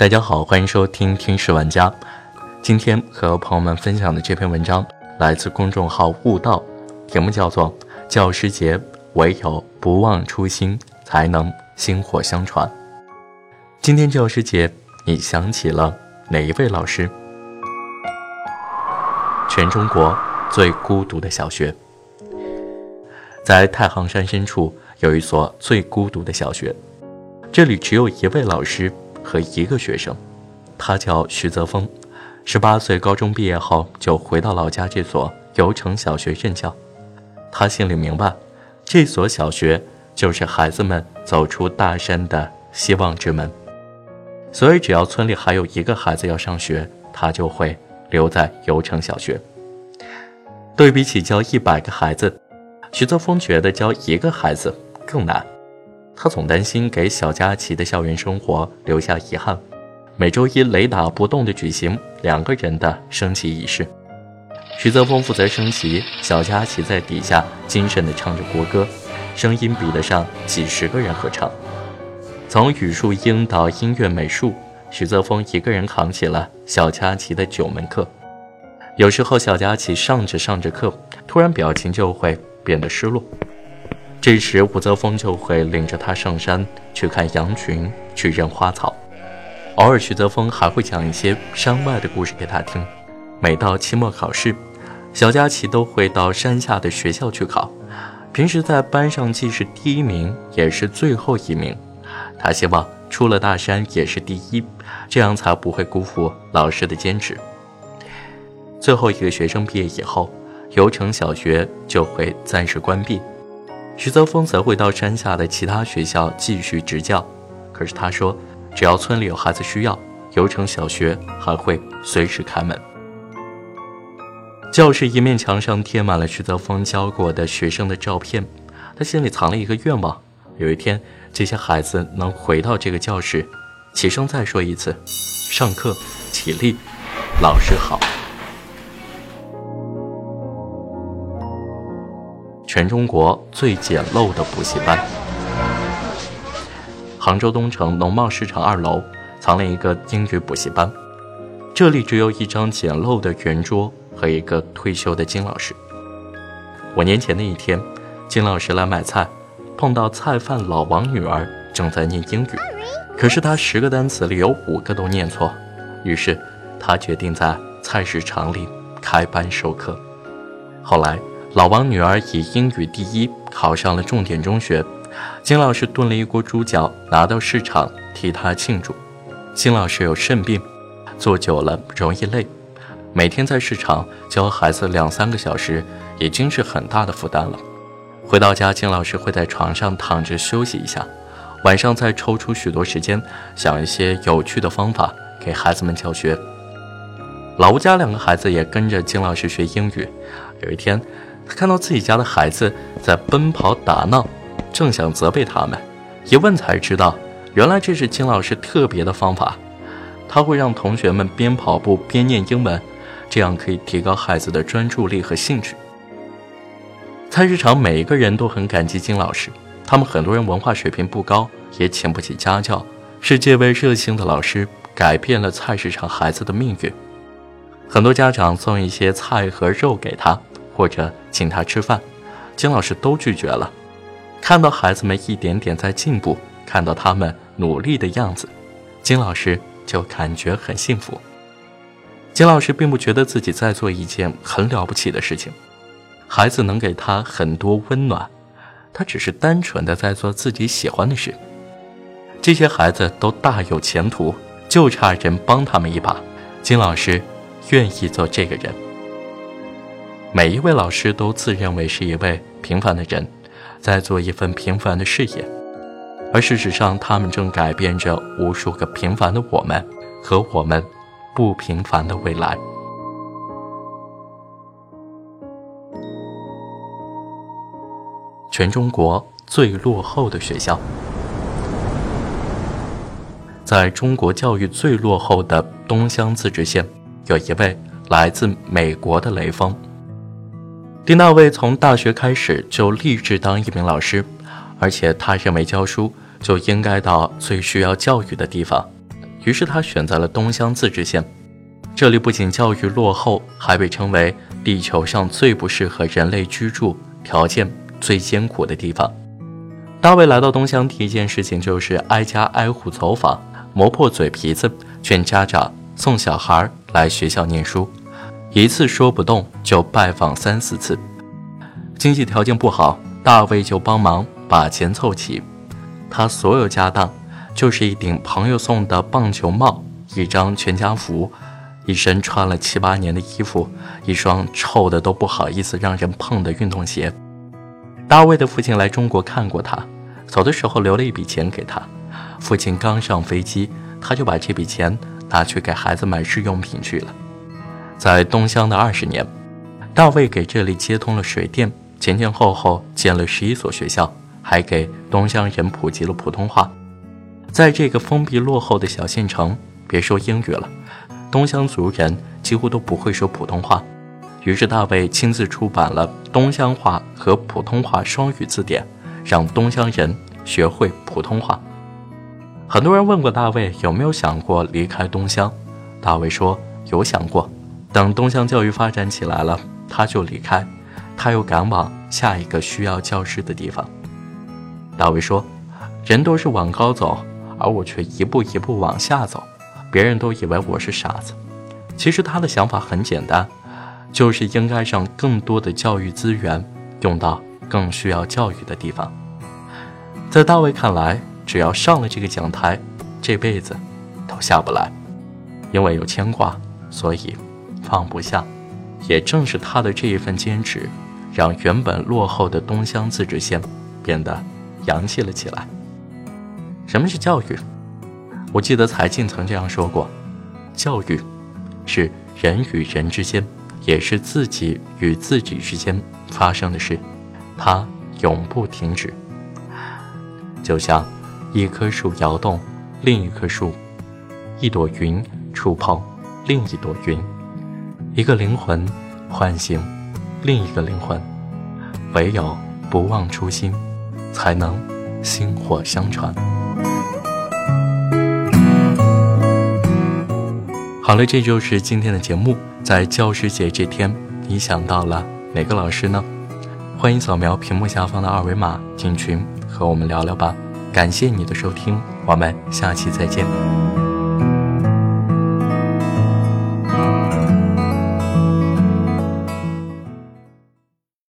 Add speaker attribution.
Speaker 1: 大家好，欢迎收听《听史玩家》。今天和朋友们分享的这篇文章来自公众号悟道，题目叫做《教师节》，唯有不忘初心，才能薪火相传。今天教师节，你想起了哪一位老师？全中国最孤独的小学，在太行山深处有一所最孤独的小学，这里只有一位老师和一个学生，他叫徐泽峰。十八岁高中毕业后，就回到老家这所油城小学任教。他心里明白，这所小学就是孩子们走出大山的希望之门。所以，只要村里还有一个孩子要上学，他就会。留在油城小学。对比起教一百个孩子，徐泽峰觉得教一个孩子更难。他总担心给小佳琪的校园生活留下遗憾。每周一雷打不动地举行两个人的升旗仪式，徐泽峰负责升旗，小佳琪在底下精神地唱着国歌，声音比得上几十个人合唱。从语数英到音乐美术。徐泽峰一个人扛起了小佳琪的九门课，有时候小佳琪上着上着课，突然表情就会变得失落，这时吴泽峰就会领着他上山去看羊群，去认花草。偶尔徐泽峰还会讲一些山外的故事给他听。每到期末考试，小佳琪都会到山下的学校去考，平时在班上既是第一名，也是最后一名。他希望。出了大山也是第一，这样才不会辜负老师的坚持。最后一个学生毕业以后，油城小学就会暂时关闭，徐泽峰则会到山下的其他学校继续执教。可是他说，只要村里有孩子需要，油城小学还会随时开门。教室一面墙上贴满了徐泽峰教过的学生的照片，他心里藏了一个愿望，有一天。这些孩子能回到这个教室，起身再说一次：“上课，起立，老师好。”全中国最简陋的补习班。杭州东城农贸市场二楼藏了一个英语补习班，这里只有一张简陋的圆桌和一个退休的金老师。五年前的一天，金老师来买菜。碰到菜贩老王女儿正在念英语，可是他十个单词里有五个都念错，于是他决定在菜市场里开班授课。后来老王女儿以英语第一考上了重点中学，金老师炖了一锅猪脚拿到市场替她庆祝。金老师有肾病，坐久了容易累，每天在市场教孩子两三个小时已经是很大的负担了。回到家，金老师会在床上躺着休息一下，晚上再抽出许多时间想一些有趣的方法给孩子们教学。老吴家两个孩子也跟着金老师学英语。有一天，看到自己家的孩子在奔跑打闹，正想责备他们，一问才知道，原来这是金老师特别的方法。他会让同学们边跑步边念英文，这样可以提高孩子的专注力和兴趣。菜市场每一个人都很感激金老师，他们很多人文化水平不高，也请不起家教，是这位热心的老师改变了菜市场孩子的命运。很多家长送一些菜和肉给他，或者请他吃饭，金老师都拒绝了。看到孩子们一点点在进步，看到他们努力的样子，金老师就感觉很幸福。金老师并不觉得自己在做一件很了不起的事情。孩子能给他很多温暖，他只是单纯的在做自己喜欢的事。这些孩子都大有前途，就差人帮他们一把。金老师愿意做这个人。每一位老师都自认为是一位平凡的人，在做一份平凡的事业，而事实上，他们正改变着无数个平凡的我们和我们不平凡的未来。全中国最落后的学校，在中国教育最落后的东乡自治县，有一位来自美国的雷锋。丁大卫从大学开始就立志当一名老师，而且他认为教书就应该到最需要教育的地方，于是他选择了东乡自治县。这里不仅教育落后，还被称为地球上最不适合人类居住、条件最艰苦的地方。大卫来到东乡，第一件事情就是挨家挨户走访，磨破嘴皮子劝家长送小孩来学校念书。一次说不动，就拜访三四次。经济条件不好，大卫就帮忙把钱凑齐。他所有家当，就是一顶朋友送的棒球帽，一张全家福。一身穿了七八年的衣服，一双臭的都不好意思让人碰的运动鞋。大卫的父亲来中国看过他，走的时候留了一笔钱给他。父亲刚上飞机，他就把这笔钱拿去给孩子买日用品去了。在东乡的二十年，大卫给这里接通了水电，前前后后建了十一所学校，还给东乡人普及了普通话。在这个封闭落后的小县城，别说英语了。东乡族人几乎都不会说普通话，于是大卫亲自出版了东乡话和普通话双语字典，让东乡人学会普通话。很多人问过大卫有没有想过离开东乡，大卫说有想过，等东乡教育发展起来了，他就离开，他又赶往下一个需要教师的地方。大卫说，人都是往高走，而我却一步一步往下走。别人都以为我是傻子，其实他的想法很简单，就是应该让更多的教育资源用到更需要教育的地方。在大卫看来，只要上了这个讲台，这辈子都下不来，因为有牵挂，所以放不下。也正是他的这一份坚持，让原本落后的东乡自治县变得洋气了起来。什么是教育？我记得才进曾这样说过：“教育是人与人之间，也是自己与自己之间发生的事，它永不停止。就像一棵树摇动另一棵树，一朵云触碰另一朵云，一个灵魂唤醒另一个灵魂。唯有不忘初心，才能薪火相传。”好了，这就是今天的节目。在教师节这天，你想到了哪个老师呢？欢迎扫描屏幕下方的二维码进群和我们聊聊吧。感谢你的收听，我们下期再见。